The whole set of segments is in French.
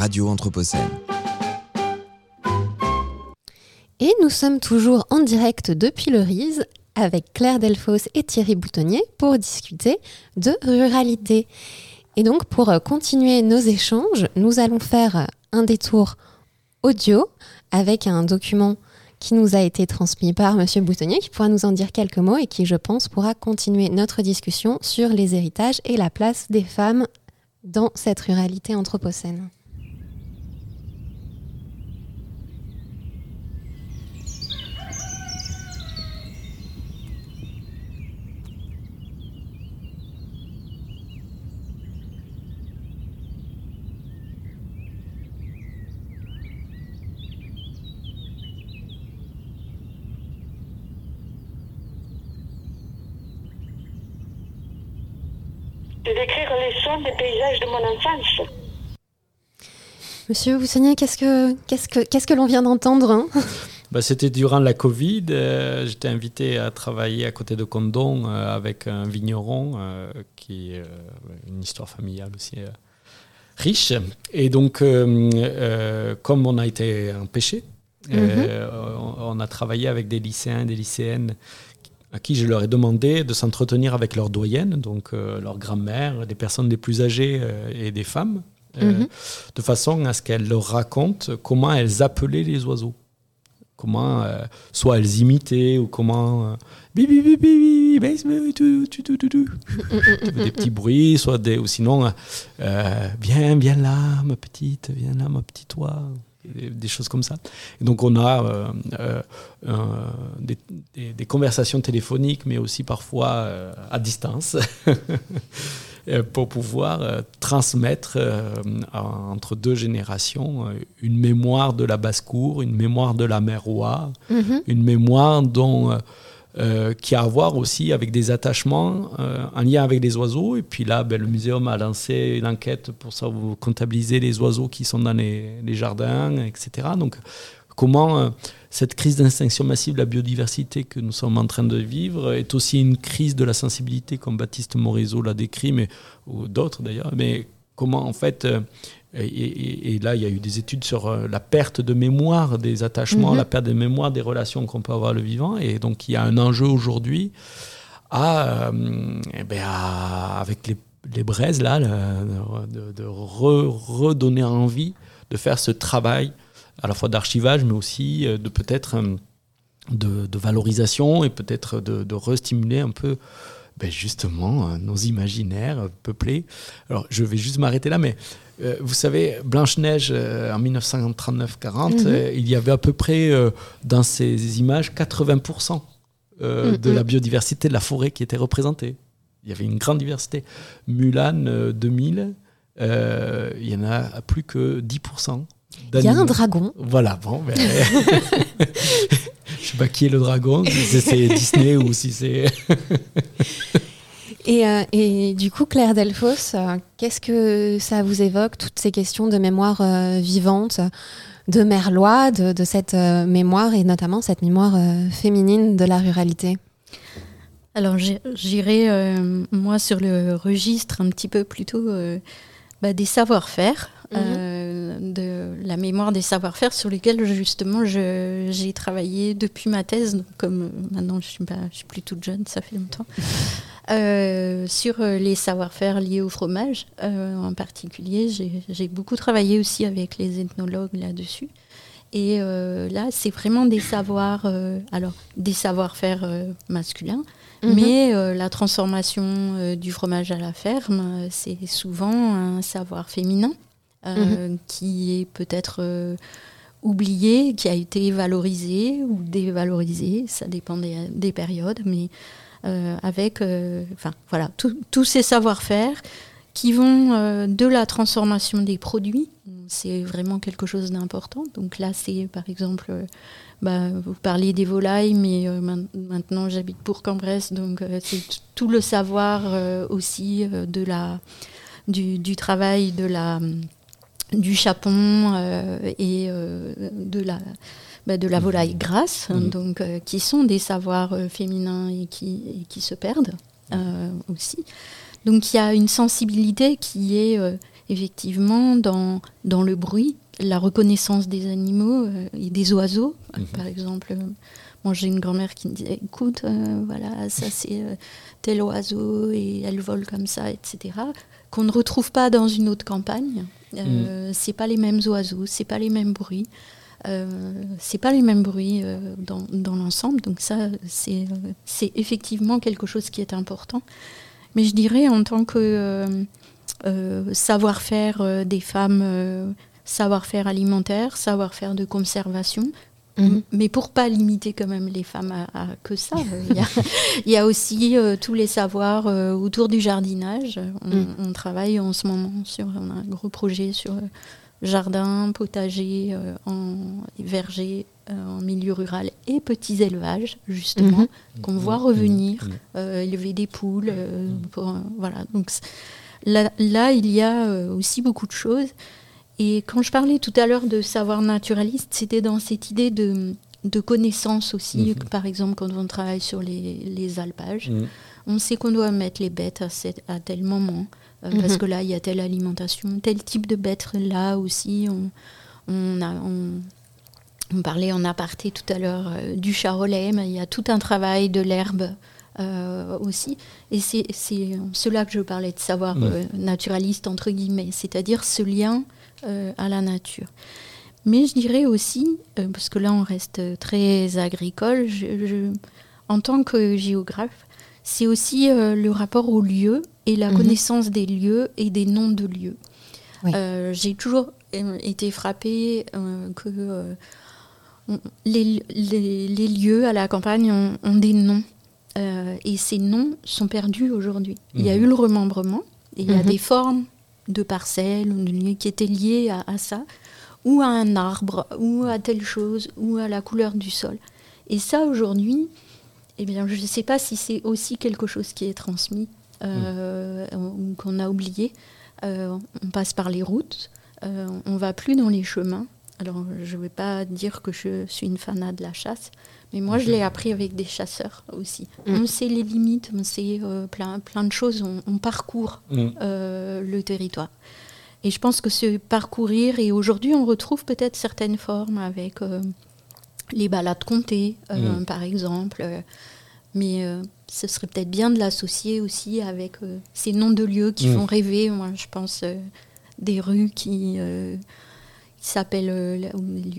Radio Anthropocène. Et nous sommes toujours en direct depuis le RISE avec Claire Delfos et Thierry Boutonnier pour discuter de ruralité. Et donc pour continuer nos échanges, nous allons faire un détour audio avec un document qui nous a été transmis par Monsieur Boutonnier, qui pourra nous en dire quelques mots et qui, je pense, pourra continuer notre discussion sur les héritages et la place des femmes dans cette ruralité anthropocène. De décrire les sons des paysages de mon enfance. Monsieur Boussonnier, qu'est-ce que, qu'est-ce que, qu'est-ce que l'on vient d'entendre hein? Bah, C'était durant la Covid. Euh, j'étais invité à travailler à côté de Condon euh, avec un vigneron euh, qui est une histoire familiale aussi riche. Et donc, comme on a été empêché, mm-hmm. on, on, a travaillé avec des lycéens, des lycéennes à qui je leur ai demandé de s'entretenir avec leurs doyennes, donc euh, leur grand-mère, des personnes les plus âgées euh, et des femmes, euh, mhm. de façon à ce qu'elles leur racontent comment elles appelaient les oiseaux. Comment, soit elles imitaient ou comment. des petits bruits, soit des. Ou sinon, viens, viens là, ma petite, viens là, ma petite oie des choses comme ça. Et donc on a euh, euh, euh, des, des, conversations téléphoniques, mais aussi parfois à distance, pour pouvoir transmettre entre deux générations une mémoire de la basse-cour, une mémoire de la mer Roi, mm-hmm. une mémoire dont euh, qui a à voir aussi avec des attachements euh, en lien avec les oiseaux. Et puis là, ben, le muséum a lancé une enquête pour ça, vous comptabiliser les oiseaux qui sont dans les, jardins, etc. Donc, comment euh, cette crise d'extinction massive de la biodiversité que nous sommes en train de vivre est aussi une crise de la sensibilité, comme Baptiste Morisot l'a décrit, mais, ou d'autres d'ailleurs, mais comment en fait et, là, il y a eu des études sur euh, la perte de mémoire des attachements, mhm. la perte de mémoire des relations qu'on peut avoir le vivant. Et donc, il y a un enjeu aujourd'hui à, euh, eh ben, avec les, les, braises, là, de, redonner envie de faire ce travail à la fois d'archivage, mais aussi euh, de peut-être de, valorisation et peut-être de, de restimuler un peu ben justement nos imaginaires peuplés. Alors, je vais juste m'arrêter là, mais euh, vous savez, Blanche-Neige, euh, en 1939-40, mhm. euh, il y avait à peu près dans ces images 80% mhm. de la biodiversité de la forêt qui était représentée. Il y avait une grande diversité. Mulan 2000, il y en a plus que 10%. Il y a un dragon. Voilà, bon. Ben, pas qui est le dragon, si c'est Disney ou si c'est. Euh, et, du coup, Claire Delfos, euh, qu'est-ce que ça vous évoque, toutes ces questions de mémoire euh, vivante, de Merlois, de, cette mémoire et notamment cette mémoire féminine de la ruralité? Alors, j'irai, moi, sur le registre un petit peu plutôt bah, des savoir-faire. Mhm. de la mémoire des savoir-faire sur lesquels justement j'ai travaillé depuis ma thèse. comme maintenant je suis, je suis plus toute jeune, ça fait longtemps. Euh, sur euh, les savoir-faire liés au fromage euh, en particulier. J'ai beaucoup travaillé aussi avec les ethnologues là-dessus. Et là, c'est vraiment des savoirs, alors des savoir-faire masculins, mhm. mais la transformation du fromage à la ferme, c'est souvent un savoir féminin mhm. qui est peut-être oublié, qui a été valorisé ou dévalorisé, ça dépend des, des périodes, mais euh, avec euh, enfin, voilà, tous ces savoir-faire qui vont euh, de la transformation des produits. C'est vraiment quelque chose d'important. Donc là, c'est par exemple, bah, vous parliez des volailles, mais maintenant j'habite pour Cambres, donc c'est tout le savoir aussi de la, du, travail de la, du chapon et de la bah, de la mhm. volaille grasse, mhm. donc, euh, qui sont des savoirs euh, féminins et qui, qui se perdent euh, aussi. Donc il y a une sensibilité qui est effectivement, dans, dans le bruit, la reconnaissance des animaux euh, et des oiseaux. Mhm. Par exemple, euh, moi j'ai une grand-mère qui me disait écoute, euh, voilà, ça c'est euh, tel oiseau et elle vole comme ça, etc. Qu'on ne retrouve pas dans une autre campagne. Euh, C'est pas les mêmes oiseaux, c'est pas les mêmes bruits. Euh, c'est pas les mêmes bruits euh, dans, dans l'ensemble, donc ça c'est c'est effectivement quelque chose qui est important. Mais je dirais en tant que euh, euh, savoir-faire des femmes, savoir-faire alimentaire, savoir-faire de conservation, Mhm. mais pour pas limiter quand même les femmes à, à que ça, euh, il y, a, il y a aussi euh, tous les savoirs euh, autour du jardinage. On, Mm. on travaille en ce moment sur on a un gros projet sur euh, jardin, potager, euh, en verger euh, en milieu rural et petits élevages justement Mhm. qu'on voit revenir, euh, élever des poules, euh, pour, euh, voilà. Donc là, là, il y a euh, aussi beaucoup de choses. Et quand je parlais tout à l'heure de savoir naturaliste, c'était dans cette idée de, de connaissance aussi. Mhm. que, Par exemple, quand on travaille sur les, les alpages, Mm. on sait qu'on doit mettre les bêtes à, cette- à tel moment, euh, Mhm. parce que là, il y a telle alimentation, tel type de bête là aussi. On, on, a, on, on parlait en aparté tout à l'heure euh, du charolais, mais il y a tout un travail de l'herbe euh, aussi. Et c'est cela que je parlais de savoir Mhm. euh, naturaliste, entre guillemets, c'est-à-dire ce lien euh, à la nature. Mais je dirais aussi, euh, parce que là on reste très agricole, je- je- en tant que géographe, c'est aussi euh, le rapport aux lieux et la Mhm. connaissance des lieux et des noms de lieux. Oui. J'ai toujours été frappée que les, les- les lieux à la campagne ont, ont des noms. Et ces noms sont perdus aujourd'hui. Il y a Mhm. eu le remembrement, et il y a Mhm. des formes de parcelles ou de lieux qui étaient liées à, à ça, ou à un arbre, ou à telle chose, ou à la couleur du sol. Et ça, aujourd'hui, eh bien, je ne sais pas si c'est aussi quelque chose qui est transmis euh, ou qu'on a oublié. Euh, on passe par les routes, euh, on va plus dans les chemins. Alors, je ne vais pas dire que je suis une fanat de la chasse, mais moi, je l'ai appris avec des chasseurs aussi. Mm. On sait les limites, on sait euh, plein, plein de choses, on, on parcourt Mm. euh, le territoire. Et je pense que ce parcourir, et aujourd'hui, on retrouve peut-être certaines formes avec euh, les balades comptées, euh, Mm. par exemple. euh, mais euh, ce serait peut-être bien de l'associer aussi avec euh, ces noms de lieux qui font rêver. Moi, je pense euh, des rues qui, euh, qui s'appellent euh, la,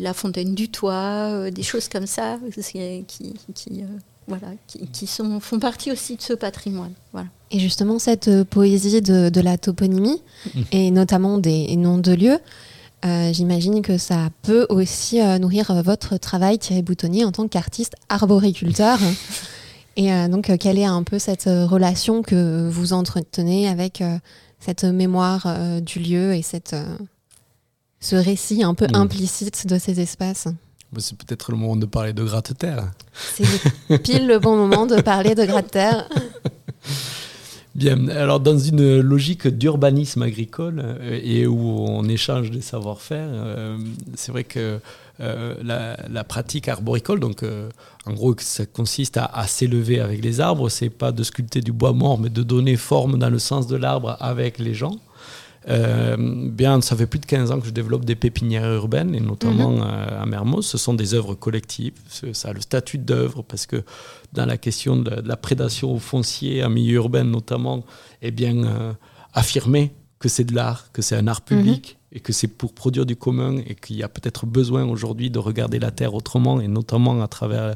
la Fontaine du Toit, euh, des choses comme ça, c'est- qui, qui, euh, voilà, qui, qui sont, font partie aussi de ce patrimoine. Voilà. Et justement, cette euh, poésie de, de la toponymie, Mhm. et notamment des noms de lieux, euh, j'imagine que ça peut aussi euh, nourrir euh, votre travail, Thierry Boutonnier, en tant qu'artiste arboriculteur. et euh, donc, euh, quelle est un peu cette euh, relation que vous entretenez avec euh, cette mémoire euh, du lieu et cette, euh, ce récit un peu implicite de ces espaces C'est peut-être le moment de parler de gratte-terre. C'est le- pile le bon moment de parler de gratte-terre. Bien, alors dans une logique d'urbanisme agricole euh, et où on échange des savoir-faire, euh, c'est vrai que euh, la, la pratique arboricole, donc en gros ça consiste à, à s'élever avec les arbres, c'est pas de sculpter du bois mort, mais de donner forme dans le sens de l'arbre avec les gens. Euh, bien, ça fait plus de 15 ans que je développe des pépinières urbaines, et notamment euh, à Mermoz. Ce sont des œuvres collectives. Ça a le statut d'œuvre parce que dans la question de, de la prédation au foncier, en milieu urbain notamment, eh bien, euh, affirmer que c'est de l'art, que c'est un art public et que c'est pour produire du commun et qu'il y a peut-être besoin aujourd'hui de regarder la Terre autrement et notamment à travers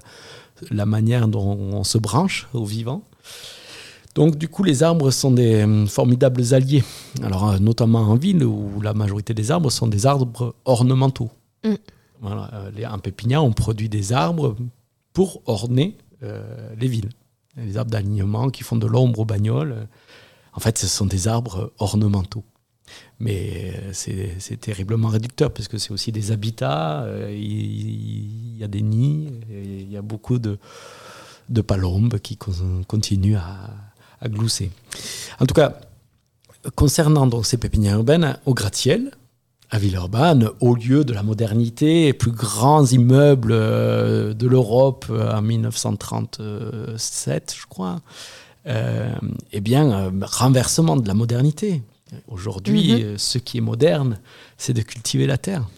la manière dont on se branche au vivant. Donc du coup, les arbres sont des hum, formidables alliés. Alors euh, notamment en ville où la majorité des arbres sont des arbres ornementaux. Mm. Voilà, euh, les- en pépinière, on produit des arbres pour orner euh, les villes. Les arbres d'alignement qui font de l'ombre aux bagnoles. euh, En fait, ce sont des arbres ornementaux. Mais euh, c'est terriblement réducteur parce que c'est aussi des habitats, euh, il y, a des nids, il y a beaucoup de, de palombes qui con- continuent à, à glousser. En tout cas, concernant donc ces pépinières urbaines, au gratte-ciel, à Villeurbanne, au lieu de la modernité, les plus grands immeubles euh, de l'Europe euh, en 1937, je crois, euh, eh bien, renversement de la modernité. Aujourd'hui, Mhm. ce qui est moderne, c'est de cultiver la terre.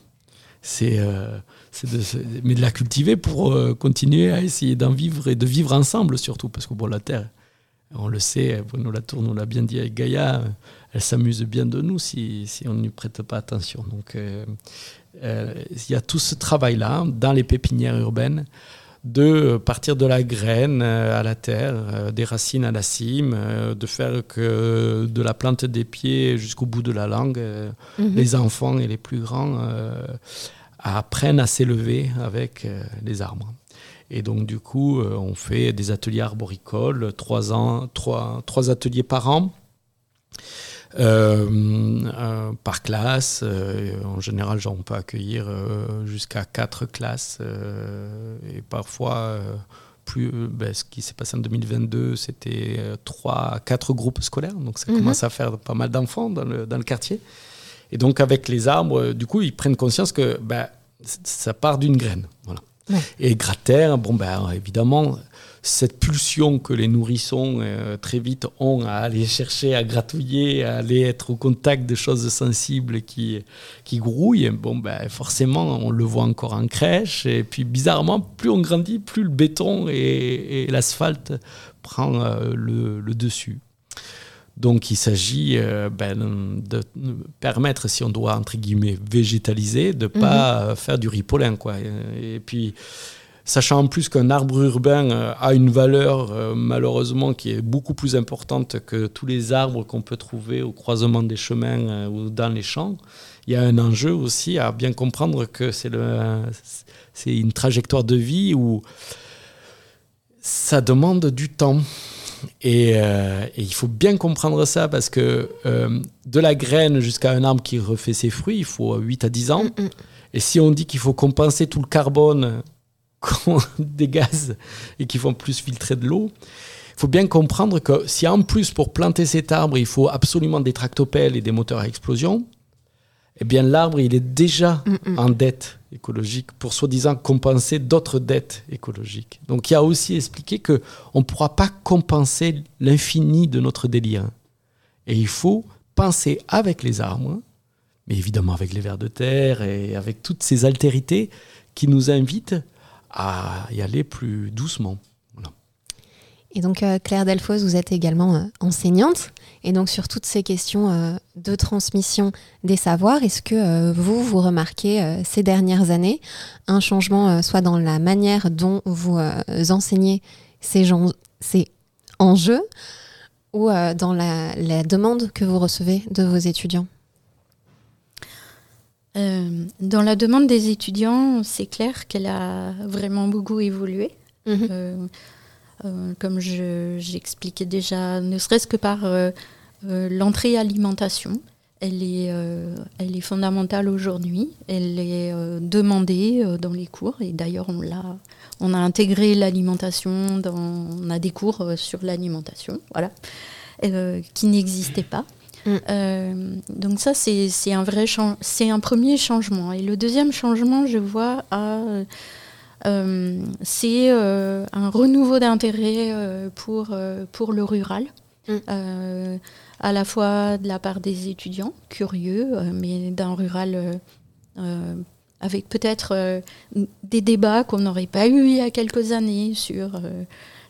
C'est euh, mais de la cultiver pour euh, continuer à essayer d'en vivre et de vivre ensemble surtout. Parce que bon, la terre, on le sait, Bruno Latour nous l'a bien dit avec Gaïa, elle s'amuse bien de nous si, si on n'y prête pas attention. Donc euh, euh, il y a tout ce travail-là dans les pépinières urbaines de partir de la graine euh, à la terre, des racines à la cime, de faire que de la plante des pieds jusqu'au bout de la langue, Mhm. les enfants et les plus grands euh, apprennent à s'élever avec les arbres. Et donc du coup, euh, on fait des ateliers arboricoles, trois, ans, trois, trois ateliers par an. euh, euh, par classe. euh, en général, genre, on peut accueillir jusqu'à quatre classes et parfois plus. ben, ce qui s'est passé en 2022, c'était trois, quatre groupes scolaires, donc ça Mhm. commence à faire pas mal d'enfants dans le, dans le quartier. Et donc avec les arbres, du coup, ils prennent conscience que ben, ça part d'une graine. Voilà. Et Gratter, bon ben évidemment, cette pulsion que les nourrissons euh, très vite ont à aller chercher, à gratouiller, à aller être au contact de choses sensibles qui, qui grouillent, bon ben forcément on le voit encore en crèche. Et puis bizarrement, plus on grandit, plus le béton et, l'asphalte prend euh, le dessus. Donc il s'agit euh, ben, de permettre, si on doit entre guillemets végétaliser, de ne pas euh, faire du ripolin. Quoi. Et, et puis, sachant en plus qu'un arbre urbain euh, a une valeur euh, malheureusement qui est beaucoup plus importante que tous les arbres qu'on peut trouver au croisement des chemins ou dans les champs, il y a un enjeu aussi à bien comprendre que c'est une trajectoire de vie où ça demande du temps. Et, euh, et il faut bien comprendre ça parce que euh, de la graine jusqu'à un arbre qui refait ses fruits, il faut 8 à 10 ans. Mm, mm. Et si on dit qu'il faut compenser tout le carbone qu'on dégage et qu'il faut plus filtrer de l'eau, il faut bien comprendre que si en plus pour planter cet arbre, il faut absolument des tractopelles et des moteurs à explosion, eh bien l'arbre, il est déjà Mm, mm. en dette écologique pour soi-disant compenser d'autres dettes écologiques. Donc il y a aussi expliqué que on ne pourra pas compenser l'infini de notre délire. Et il faut penser avec les arbres, mais évidemment avec les vers de terre et avec toutes ces altérités qui nous invitent à y aller plus doucement. Et donc, euh, Claire Delfos, vous êtes également euh, enseignante. Et donc, sur toutes ces questions euh, de transmission des savoirs, est-ce que vous, vous remarquez ces dernières années un changement, soit dans la manière dont vous enseignez ces, gens- ces enjeux, ou dans la, la demande que vous recevez de vos étudiants? Dans la demande des étudiants, c'est clair qu'elle a vraiment beaucoup évolué. Mhm. Euh, comme je- j'expliquais déjà, ne serait-ce que par euh, euh, l'entrée alimentation. Elle est, elle est fondamentale aujourd'hui. Elle est demandée dans les cours. Et d'ailleurs, on, l'a- on a intégré l'alimentation dans. On a des cours sur l'alimentation, voilà, qui n'existaient pas. Mm. Euh, donc ça, c'est un vrai c'est un premier changement. Et le deuxième changement, je vois, à, c'est euh, un renouveau d'intérêt euh, pour, euh, pour le rural. Mm. Euh, à la fois de la part des étudiants curieux, euh, mais d'un rural euh, euh, avec peut-être euh, des débats qu'on n'aurait pas eu il y a quelques années sur euh,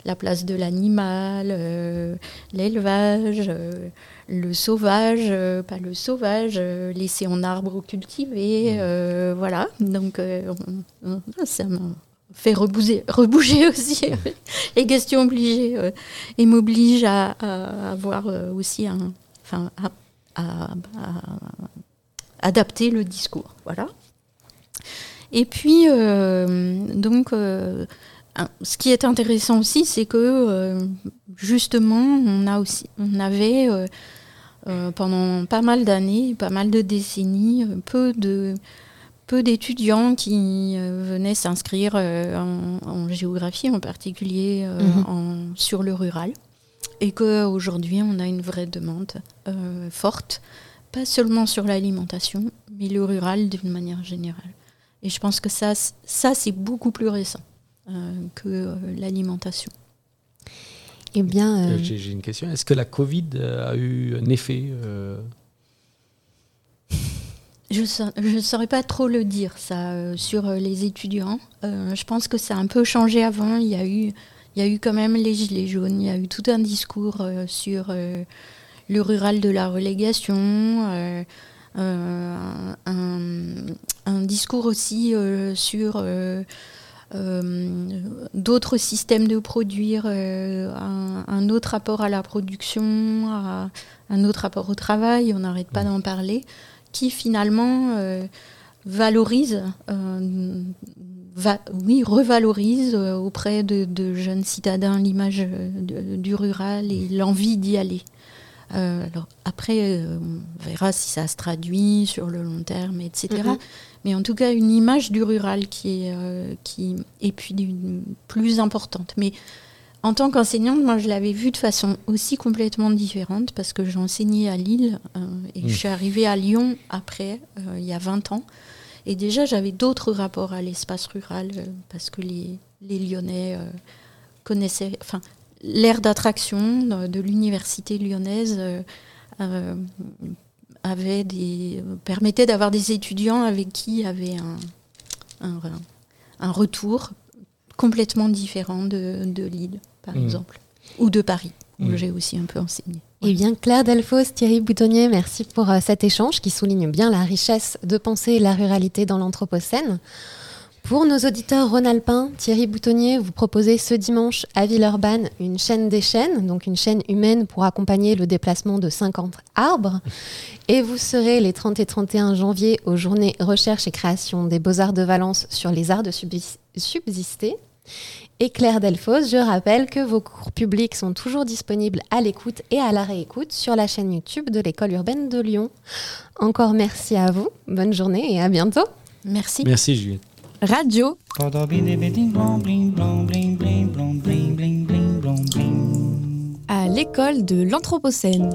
la place de l'animal, euh, l'élevage, euh, le sauvage, euh, pas le sauvage, euh, laisser en arbre ou cultiver, euh, voilà. Donc on- on- ça m'a fait rebouger, rebouger aussi les questions obligées euh, et m'oblige à, à avoir aussi un, enfin, à, à- à adapter le discours, voilà. Et puis euh, donc euh, ce qui est intéressant aussi, c'est que euh, justement, on a aussi, on avait euh, euh, pendant pas mal d'années, pas mal de décennies, peu de peu d'étudiants qui venaient s'inscrire en, en géographie, en particulier Mhm. en- sur le rural, et qu'aujourd'hui on a une vraie demande forte, pas seulement sur l'alimentation, mais le rural d'une manière générale. Et je pense que ça, ça c'est beaucoup plus récent que euh, l'alimentation. Eh bien, euh, Euh, J'ai une question. Est-ce que la Covid euh, a eu un effet euh, Je ne saurais pas trop le dire, ça, euh, sur euh, les étudiants. Euh, je pense que ça a un peu changé avant. Il y a eu, il y a eu quand même les Gilets jaunes. Il y a eu tout un discours sur le rural de la relégation. Un, un, discours aussi sur d'autres systèmes de produire, un, un, autre rapport à la production, un autre rapport au travail. On n'arrête pas d'en parler qui finalement euh, valorise, euh, va, oui, revalorise euh, auprès de, jeunes citadins l'image du rural et l'envie d'y aller. Alors après, on verra si ça se traduit sur le long terme, etc. Mm-hmm. Mais en tout cas, une image du rural qui est, qui est puis plus importante. Mais en tant qu'enseignante, moi, je l'avais vue de façon aussi complètement différente parce que j'enseignais à Lille euh, et je suis arrivée à Lyon après, euh, il y a 20 ans. Et déjà, j'avais d'autres rapports à l'espace rural euh, parce que les, Lyonnais connaissaient, enfin, l'aire d'attraction de l'université lyonnaise avait des, permettait d'avoir des étudiants avec qui il y avait un, un, retour complètement différent de, de Lille par mm. exemple, ou de Paris, où mm. j'ai aussi un peu enseigné. Eh bien, Claire Delfos, Thierry Boutonnier, merci pour euh, cet échange qui souligne bien la richesse de penser la ruralité dans l'Anthropocène. Pour nos auditeurs rhône-alpins, Thierry Boutonnier vous proposez ce dimanche à Villeurbanne une chaîne des chaînes, donc une chaîne humaine pour accompagner le déplacement de 50 arbres. Et vous serez les 30 et 31 janvier aux journées recherche et création des beaux-arts de Valence sur les arts de subsister. Et Claire Delfos, je rappelle que vos cours publics sont toujours disponibles à l'écoute et à la réécoute sur la chaîne YouTube de l'école urbaine de Lyon. Encore merci à vous, bonne journée et à bientôt. Merci. Merci Juliette. Radio. À l'école de l'Anthropocène.